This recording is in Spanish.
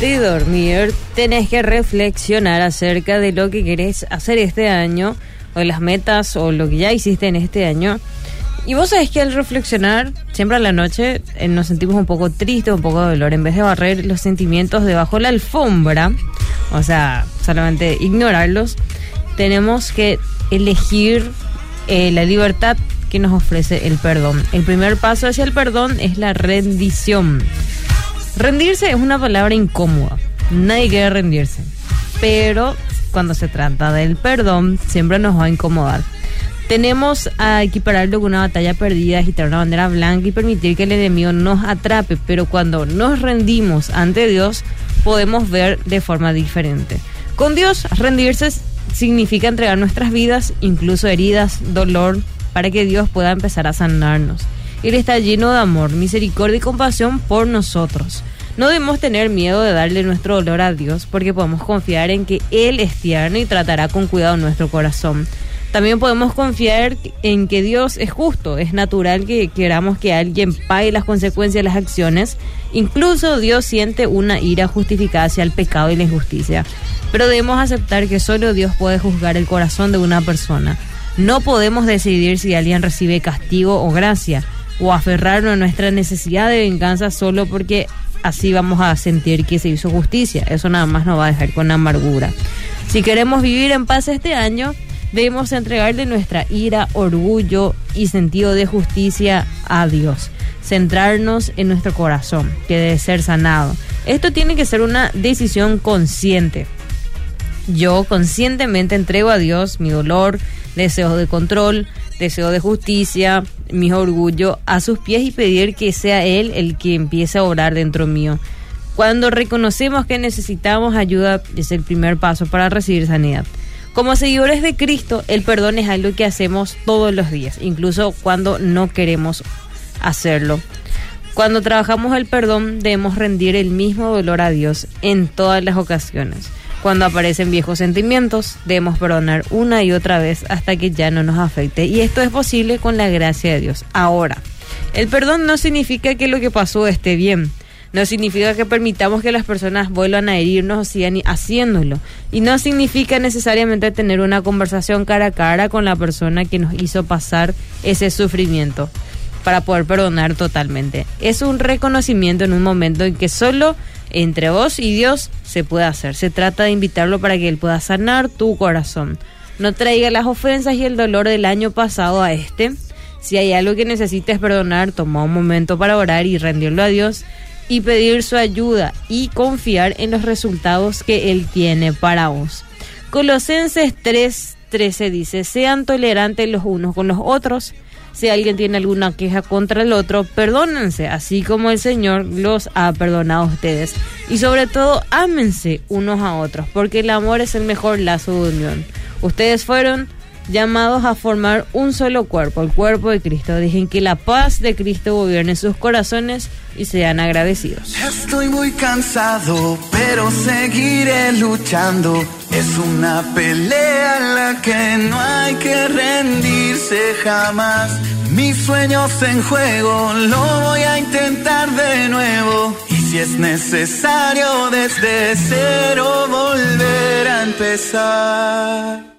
de dormir, tenés que reflexionar acerca de lo que querés hacer este año, o de las metas, o lo que ya hiciste en este año. Y vos sabés que al reflexionar, siempre a la noche eh, nos sentimos un poco tristes, un poco de dolor. En vez de barrer los sentimientos debajo de la alfombra, o sea, solamente ignorarlos, tenemos que elegir eh, la libertad que nos ofrece el perdón. El primer paso hacia el perdón es la rendición. Rendirse es una palabra incómoda. Nadie quiere rendirse. Pero cuando se trata del perdón, siempre nos va a incomodar. Tenemos a equipararlo con una batalla perdida, agitar una bandera blanca y permitir que el enemigo nos atrape. Pero cuando nos rendimos ante Dios, podemos ver de forma diferente. Con Dios, rendirse significa entregar nuestras vidas, incluso heridas, dolor, para que Dios pueda empezar a sanarnos. Él está lleno de amor, misericordia y compasión por nosotros. No debemos tener miedo de darle nuestro dolor a Dios porque podemos confiar en que Él es tierno y tratará con cuidado nuestro corazón. También podemos confiar en que Dios es justo. Es natural que queramos que alguien pague las consecuencias de las acciones. Incluso Dios siente una ira justificada hacia el pecado y la injusticia. Pero debemos aceptar que solo Dios puede juzgar el corazón de una persona. No podemos decidir si alguien recibe castigo o gracia, o aferrarnos a nuestra necesidad de venganza solo porque así vamos a sentir que se hizo justicia. Eso nada más nos va a dejar con amargura. Si queremos vivir en paz este año, debemos entregarle nuestra ira, orgullo y sentido de justicia a Dios. Centrarnos en nuestro corazón, que debe ser sanado. Esto tiene que ser una decisión consciente. Yo conscientemente entrego a Dios mi dolor, deseos de control, deseo de justicia, mi orgullo a sus pies y pedir que sea Él el que empiece a orar dentro mío. Cuando reconocemos que necesitamos ayuda es el primer paso para recibir sanidad. Como seguidores de Cristo, el perdón es algo que hacemos todos los días, incluso cuando no queremos hacerlo. Cuando trabajamos el perdón, debemos rendir el mismo dolor a Dios en todas las ocasiones. Cuando aparecen viejos sentimientos, debemos perdonar una y otra vez hasta que ya no nos afecte. Y esto es posible con la gracia de Dios. Ahora, el perdón no significa que lo que pasó esté bien. No significa que permitamos que las personas vuelvan a herirnos o sigan haciéndolo. Y no significa necesariamente tener una conversación cara a cara con la persona que nos hizo pasar ese sufrimiento para poder perdonar totalmente. Es un reconocimiento en un momento en que solo entre vos y Dios se puede hacer. Se trata de invitarlo para que Él pueda sanar tu corazón. No traiga las ofensas y el dolor del año pasado a este. Si hay algo que necesites perdonar, toma un momento para orar y rendirlo a Dios y pedir su ayuda y confiar en los resultados que Él tiene para vos. Colosenses 3:13 dice, sean tolerantes los unos con los otros si alguien tiene alguna queja contra el otro, perdónense, así como el Señor los ha perdonado a ustedes. Y sobre todo, ámense unos a otros, porque el amor es el mejor lazo de unión. Ustedes fueron llamados a formar un solo cuerpo, el cuerpo de Cristo. Dejen que la paz de Cristo gobierne sus corazones y sean agradecidos. Estoy muy cansado, pero seguiré luchando. Es una pelea en la que no hay que rendirse jamás. Mis sueños en juego, lo voy a intentar de nuevo. Y si es necesario, desde cero volver a empezar.